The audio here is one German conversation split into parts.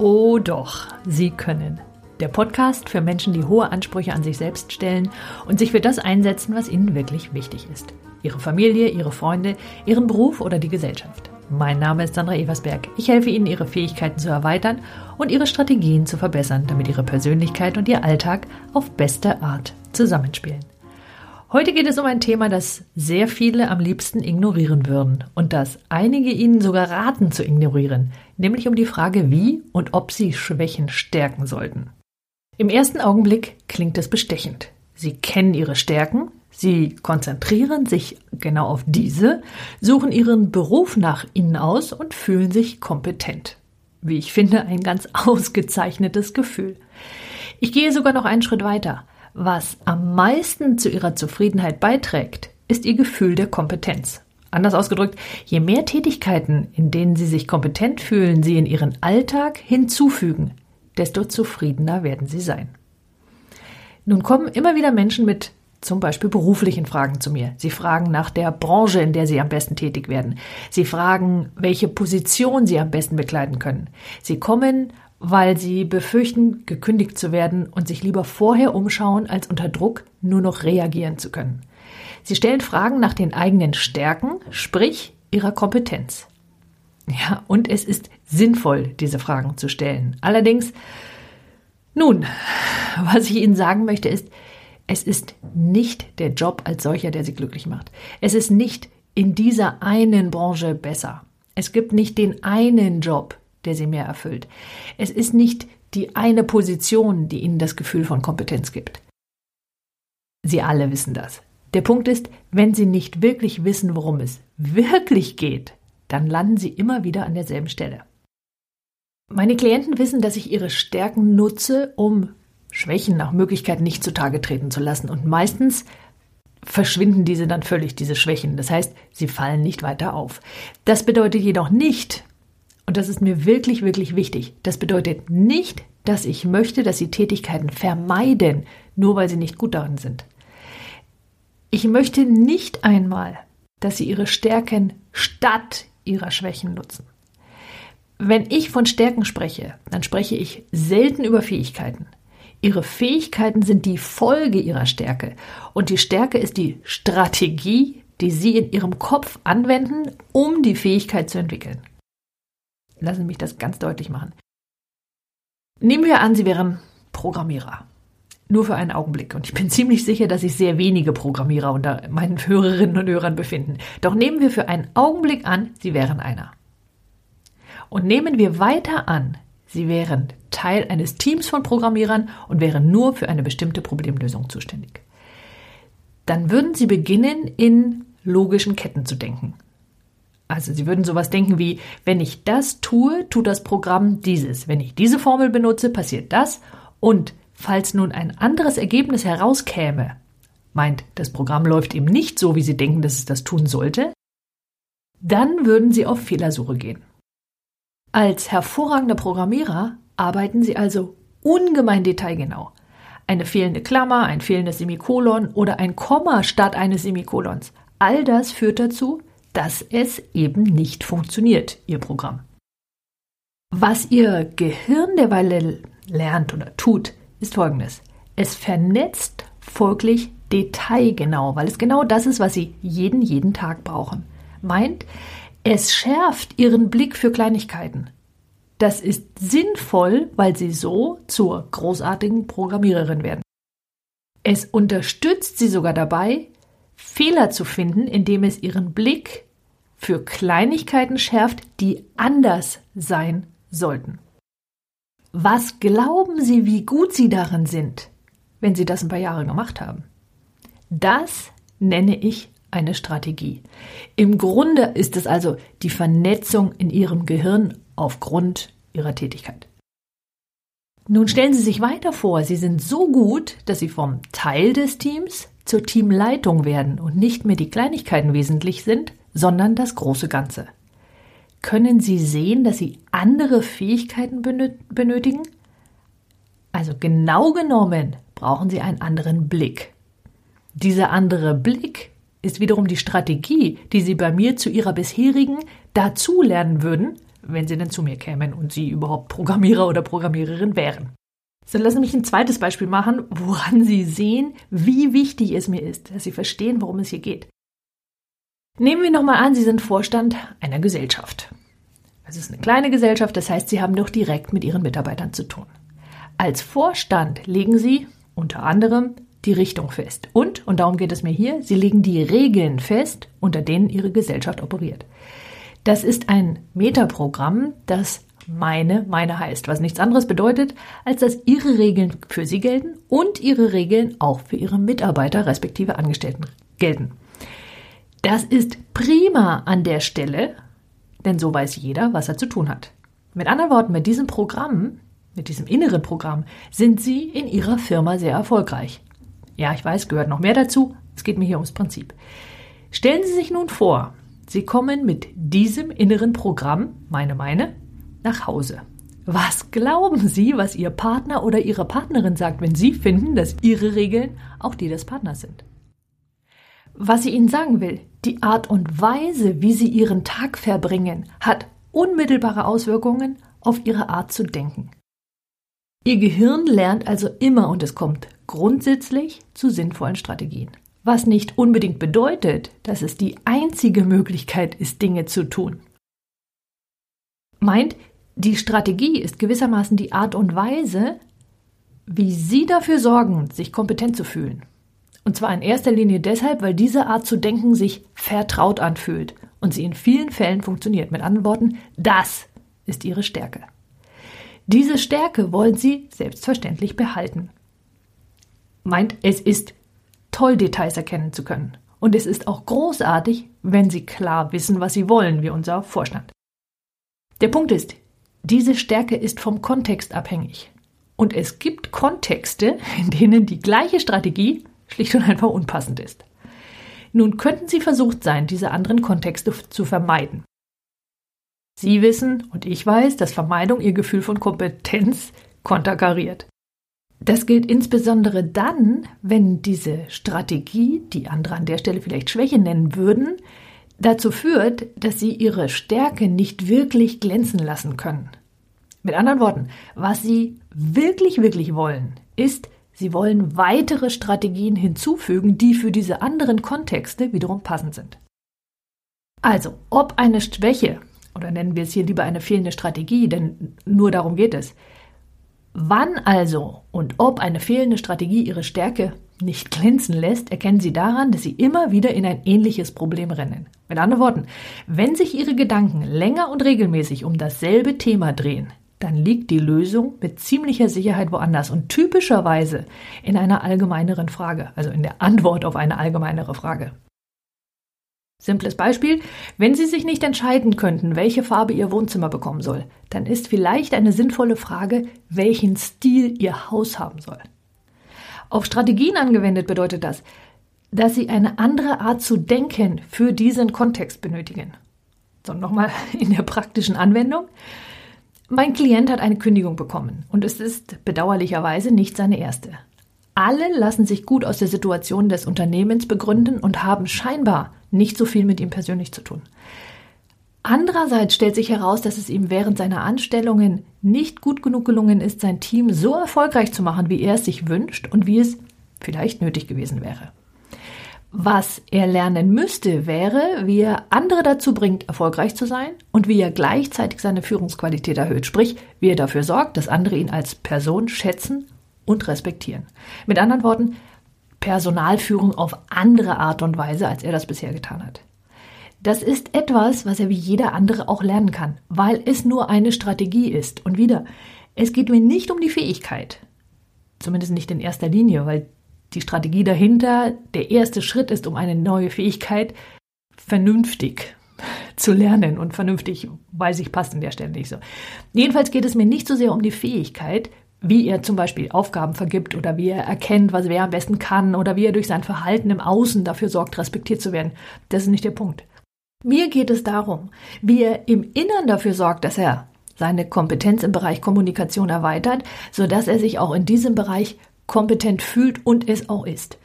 Oh doch, Sie können. Der Podcast für Menschen, die hohe Ansprüche an sich selbst stellen und sich für das einsetzen, was ihnen wirklich wichtig ist. Ihre Familie, ihre Freunde, ihren Beruf oder die Gesellschaft. Mein Name ist Sandra Eversberg. Ich helfe Ihnen, Ihre Fähigkeiten zu erweitern und Ihre Strategien zu verbessern, damit Ihre Persönlichkeit und Ihr Alltag auf beste Art zusammenspielen. Heute geht es um ein Thema, das sehr viele am liebsten ignorieren würden und das einige Ihnen sogar raten zu ignorieren, nämlich um die Frage, wie und ob Sie Schwächen stärken sollten. Im ersten Augenblick klingt es bestechend. Sie kennen Ihre Stärken, Sie konzentrieren sich genau auf diese, suchen Ihren Beruf nach ihnen aus und fühlen sich kompetent. Wie ich finde, ein ganz ausgezeichnetes Gefühl. Ich gehe sogar noch einen Schritt weiter. Was am meisten zu ihrer Zufriedenheit beiträgt, ist ihr Gefühl der Kompetenz. Anders ausgedrückt, je mehr Tätigkeiten, in denen sie sich kompetent fühlen, sie in ihren Alltag hinzufügen, desto zufriedener werden sie sein. Nun kommen immer wieder Menschen mit zum Beispiel beruflichen Fragen zu mir. Sie fragen nach der Branche, in der sie am besten tätig werden. Sie fragen, welche Position sie am besten bekleiden können. Sie kommen weil sie befürchten, gekündigt zu werden und sich lieber vorher umschauen, als unter Druck nur noch reagieren zu können. Sie stellen Fragen nach den eigenen Stärken, sprich ihrer Kompetenz. Ja, und es ist sinnvoll, diese Fragen zu stellen. Allerdings, nun, was ich Ihnen sagen möchte ist, es ist nicht der Job als solcher, der Sie glücklich macht. Es ist nicht in dieser einen Branche besser. Es gibt nicht den einen Job, der sie mehr erfüllt. Es ist nicht die eine Position, die ihnen das Gefühl von Kompetenz gibt. Sie alle wissen das. Der Punkt ist, wenn sie nicht wirklich wissen, worum es wirklich geht, dann landen sie immer wieder an derselben Stelle. Meine Klienten wissen, dass ich ihre Stärken nutze, um Schwächen nach Möglichkeit nicht zutage treten zu lassen. Und meistens verschwinden diese dann völlig, diese Schwächen. Das heißt, sie fallen nicht weiter auf. Das bedeutet jedoch nicht, und das ist mir wirklich, wirklich wichtig. Das bedeutet nicht, dass ich möchte, dass Sie Tätigkeiten vermeiden, nur weil Sie nicht gut darin sind. Ich möchte nicht einmal, dass Sie Ihre Stärken statt Ihrer Schwächen nutzen. Wenn ich von Stärken spreche, dann spreche ich selten über Fähigkeiten. Ihre Fähigkeiten sind die Folge Ihrer Stärke und die Stärke ist die Strategie, die Sie in Ihrem Kopf anwenden, um die Fähigkeit zu entwickeln. Lassen Sie mich das ganz deutlich machen. Nehmen wir an, Sie wären Programmierer. Nur für einen Augenblick. Und ich bin ziemlich sicher, dass sich sehr wenige Programmierer unter meinen Hörerinnen und Hörern befinden. Doch nehmen wir für einen Augenblick an, Sie wären einer. Und nehmen wir weiter an, Sie wären Teil eines Teams von Programmierern und wären nur für eine bestimmte Problemlösung zuständig. Dann würden Sie beginnen, in logischen Ketten zu denken. Also Sie würden sowas denken wie, wenn ich das tue, tut das Programm dieses. Wenn ich diese Formel benutze, passiert das. Und falls nun ein anderes Ergebnis herauskäme, meint, das Programm läuft eben nicht so, wie Sie denken, dass es das tun sollte, dann würden Sie auf Fehlersuche gehen. Als hervorragender Programmierer arbeiten Sie also ungemein detailgenau. Eine fehlende Klammer, ein fehlendes Semikolon oder ein Komma statt eines Semikolons. All das führt dazu, dass es eben nicht funktioniert, Ihr Programm. Was Ihr Gehirn derweil lernt oder tut, ist folgendes. Es vernetzt folglich detailgenau, weil es genau das ist, was Sie jeden, jeden Tag brauchen. Meint, es schärft Ihren Blick für Kleinigkeiten. Das ist sinnvoll, weil Sie so zur großartigen Programmiererin werden. Es unterstützt Sie sogar dabei, Fehler zu finden, indem es ihren Blick für Kleinigkeiten schärft, die anders sein sollten. Was glauben Sie, wie gut Sie darin sind, wenn Sie das ein paar Jahre gemacht haben? Das nenne ich eine Strategie. Im Grunde ist es also die Vernetzung in Ihrem Gehirn aufgrund Ihrer Tätigkeit. Nun stellen Sie sich weiter vor, Sie sind so gut, dass Sie vom Teil des Teams zur Teamleitung werden und nicht mehr die Kleinigkeiten wesentlich sind, sondern das große Ganze. Können Sie sehen, dass Sie andere Fähigkeiten benötigen? Also genau genommen brauchen Sie einen anderen Blick. Dieser andere Blick ist wiederum die Strategie, die Sie bei mir zu Ihrer bisherigen dazulernen würden, wenn sie denn zu mir kämen und sie überhaupt Programmierer oder Programmiererin wären. So, lassen Sie mich ein zweites Beispiel machen, woran Sie sehen, wie wichtig es mir ist, dass Sie verstehen, worum es hier geht. Nehmen wir nochmal an, Sie sind Vorstand einer Gesellschaft. Es ist eine kleine Gesellschaft, das heißt, Sie haben doch direkt mit Ihren Mitarbeitern zu tun. Als Vorstand legen Sie unter anderem die Richtung fest. Und, und darum geht es mir hier, Sie legen die Regeln fest, unter denen Ihre Gesellschaft operiert. Das ist ein Metaprogramm, das meine, meine heißt, was nichts anderes bedeutet, als dass Ihre Regeln für Sie gelten und Ihre Regeln auch für Ihre Mitarbeiter respektive Angestellten gelten. Das ist prima an der Stelle, denn so weiß jeder, was er zu tun hat. Mit anderen Worten, mit diesem Programm, mit diesem inneren Programm, sind Sie in Ihrer Firma sehr erfolgreich. Ja, ich weiß, gehört noch mehr dazu. Es geht mir hier ums Prinzip. Stellen Sie sich nun vor, Sie kommen mit diesem inneren Programm, meine, meine, nach Hause. Was glauben Sie, was Ihr Partner oder Ihre Partnerin sagt, wenn Sie finden, dass Ihre Regeln auch die des Partners sind? Was sie Ihnen sagen will, die Art und Weise, wie Sie Ihren Tag verbringen, hat unmittelbare Auswirkungen auf Ihre Art zu denken. Ihr Gehirn lernt also immer und es kommt grundsätzlich zu sinnvollen Strategien. Was nicht unbedingt bedeutet, dass es die einzige Möglichkeit ist, Dinge zu tun. Meint, die Strategie ist gewissermaßen die Art und Weise, wie Sie dafür sorgen, sich kompetent zu fühlen. Und zwar in erster Linie deshalb, weil diese Art zu denken sich vertraut anfühlt und sie in vielen Fällen funktioniert. Mit anderen Worten, das ist Ihre Stärke. Diese Stärke wollen Sie selbstverständlich behalten meint, es ist toll, Details erkennen zu können. Und es ist auch großartig, wenn Sie klar wissen, was Sie wollen, wie unser Vorstand. Der Punkt ist, diese Stärke ist vom Kontext abhängig. Und es gibt Kontexte, in denen die gleiche Strategie schlicht und einfach unpassend ist. Nun könnten Sie versucht sein, diese anderen Kontexte zu vermeiden. Sie wissen und ich weiß, dass Vermeidung Ihr Gefühl von Kompetenz konterkariert. Das gilt insbesondere dann, wenn diese Strategie, die andere an der Stelle vielleicht Schwäche nennen würden, dazu führt, dass sie ihre Stärke nicht wirklich glänzen lassen können. Mit anderen Worten, was sie wirklich, wirklich wollen, ist, sie wollen weitere Strategien hinzufügen, die für diese anderen Kontexte wiederum passend sind. Also, ob eine Schwäche, oder nennen wir es hier lieber eine fehlende Strategie, denn nur darum geht es, Wann also und ob eine fehlende Strategie ihre Stärke nicht glänzen lässt, erkennen Sie daran, dass Sie immer wieder in ein ähnliches Problem rennen. Mit anderen Worten, wenn sich Ihre Gedanken länger und regelmäßig um dasselbe Thema drehen, dann liegt die Lösung mit ziemlicher Sicherheit woanders und typischerweise in einer allgemeineren Frage, also in der Antwort auf eine allgemeinere Frage. Simples Beispiel, wenn Sie sich nicht entscheiden könnten, welche Farbe Ihr Wohnzimmer bekommen soll, dann ist vielleicht eine sinnvolle Frage, welchen Stil Ihr Haus haben soll. Auf Strategien angewendet bedeutet das, dass Sie eine andere Art zu denken für diesen Kontext benötigen. So, nochmal in der praktischen Anwendung. Mein Klient hat eine Kündigung bekommen und es ist bedauerlicherweise nicht seine erste. Alle lassen sich gut aus der Situation des Unternehmens begründen und haben scheinbar nicht so viel mit ihm persönlich zu tun. Andererseits stellt sich heraus, dass es ihm während seiner Anstellungen nicht gut genug gelungen ist, sein Team so erfolgreich zu machen, wie er es sich wünscht und wie es vielleicht nötig gewesen wäre. Was er lernen müsste, wäre, wie er andere dazu bringt, erfolgreich zu sein und wie er gleichzeitig seine Führungsqualität erhöht, sprich, wie er dafür sorgt, dass andere ihn als Person schätzen und respektieren. Mit anderen Worten, Personalführung auf andere Art und Weise, als er das bisher getan hat. Das ist etwas, was er wie jeder andere auch lernen kann, weil es nur eine Strategie ist. Und wieder, es geht mir nicht um die Fähigkeit, zumindest nicht in erster Linie, weil die Strategie dahinter der erste Schritt ist, um eine neue Fähigkeit vernünftig zu lernen. Und vernünftig, weiß ich, passt an der Stelle nicht so. Jedenfalls geht es mir nicht so sehr um die Fähigkeit, wie er zum Beispiel Aufgaben vergibt oder wie er erkennt, was wer am besten kann oder wie er durch sein Verhalten im Außen dafür sorgt, respektiert zu werden. Das ist nicht der Punkt. Mir geht es darum, wie er im Innern dafür sorgt, dass er seine Kompetenz im Bereich Kommunikation erweitert, sodass er sich auch in diesem Bereich kompetent fühlt und es auch ist.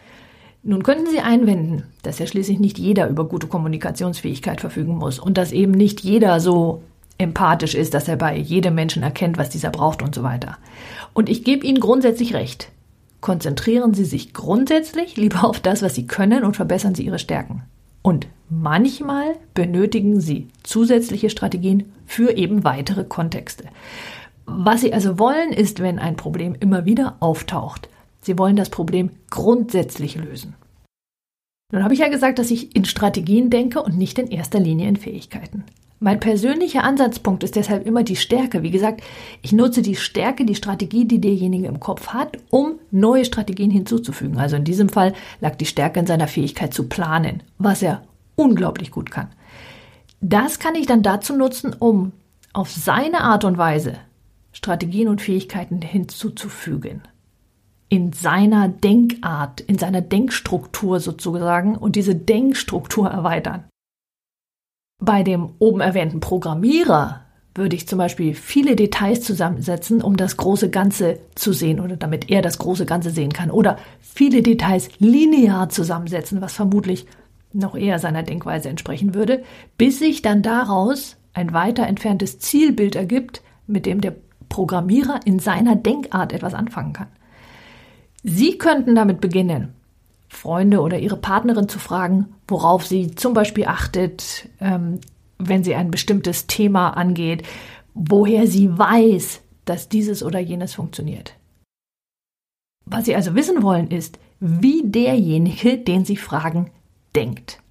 Nun könnten Sie einwenden, dass ja schließlich nicht jeder über gute Kommunikationsfähigkeit verfügen muss und dass eben nicht jeder so empathisch ist, dass er bei jedem Menschen erkennt, was dieser braucht und so weiter. Und ich gebe Ihnen grundsätzlich recht. Konzentrieren Sie sich grundsätzlich lieber auf das, was Sie können und verbessern Sie Ihre Stärken. Und manchmal benötigen Sie zusätzliche Strategien für eben weitere Kontexte. Was Sie also wollen, ist, wenn ein Problem immer wieder auftaucht. Sie wollen das Problem grundsätzlich lösen. Nun habe ich ja gesagt, dass ich in Strategien denke und nicht in erster Linie in Fähigkeiten. Mein persönlicher Ansatzpunkt ist deshalb immer die Stärke. Wie gesagt, ich nutze die Stärke, die Strategie, die derjenige im Kopf hat, um neue Strategien hinzuzufügen. Also in diesem Fall lag die Stärke in seiner Fähigkeit zu planen, was er unglaublich gut kann. Das kann ich dann dazu nutzen, um auf seine Art und Weise Strategien und Fähigkeiten hinzuzufügen. In seiner Denkart, in seiner Denkstruktur sozusagen und diese Denkstruktur erweitern. Bei dem oben erwähnten Programmierer würde ich zum Beispiel viele Details zusammensetzen, um das große Ganze zu sehen oder damit er das große Ganze sehen kann. Oder viele Details linear zusammensetzen, was vermutlich noch eher seiner Denkweise entsprechen würde, bis sich dann daraus ein weiter entferntes Zielbild ergibt, mit dem der Programmierer in seiner Denkart etwas anfangen kann. Sie könnten damit beginnen, Freunde oder ihre Partnerin zu fragen, worauf sie zum Beispiel achtet, ähm, wenn sie ein bestimmtes Thema angeht, woher sie weiß, dass dieses oder jenes funktioniert. Was sie also wissen wollen, ist, wie derjenige, den sie fragen, denkt.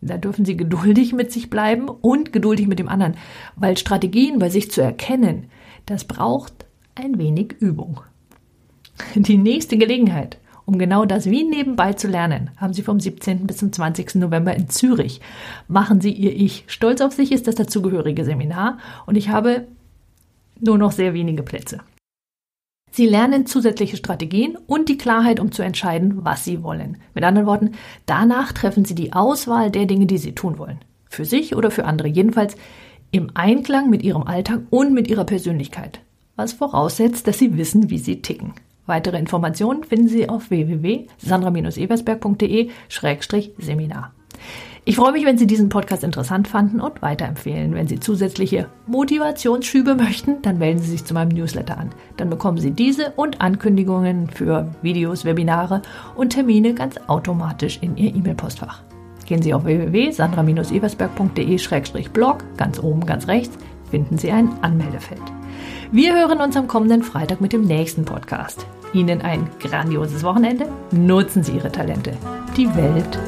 Da dürfen sie geduldig mit sich bleiben und geduldig mit dem anderen, weil Strategien bei sich zu erkennen, das braucht ein wenig Übung. Die nächste Gelegenheit, um genau das wie nebenbei zu lernen, haben Sie vom 17. bis zum 20. November in Zürich. Machen Sie Ihr Ich. Stolz auf sich ist das dazugehörige Seminar und ich habe nur noch sehr wenige Plätze. Sie lernen zusätzliche Strategien und die Klarheit, um zu entscheiden, was Sie wollen. Mit anderen Worten, danach treffen Sie die Auswahl der Dinge, die Sie tun wollen. Für sich oder für andere. Jedenfalls im Einklang mit Ihrem Alltag und mit Ihrer Persönlichkeit. Was voraussetzt, dass Sie wissen, wie Sie ticken. Weitere Informationen finden Sie auf www.sandra-eversberg.de-seminar. Ich freue mich, wenn Sie diesen Podcast interessant fanden und weiterempfehlen. Wenn Sie zusätzliche Motivationsschübe möchten, dann melden Sie sich zu meinem Newsletter an. Dann bekommen Sie diese und Ankündigungen für Videos, Webinare und Termine ganz automatisch in Ihr E-Mail-Postfach. Gehen Sie auf www.sandra-eversberg.de-blog, ganz oben, ganz rechts, finden Sie ein Anmeldefeld. Wir hören uns am kommenden Freitag mit dem nächsten Podcast. Ihnen ein grandioses Wochenende. Nutzen Sie Ihre Talente. Die Welt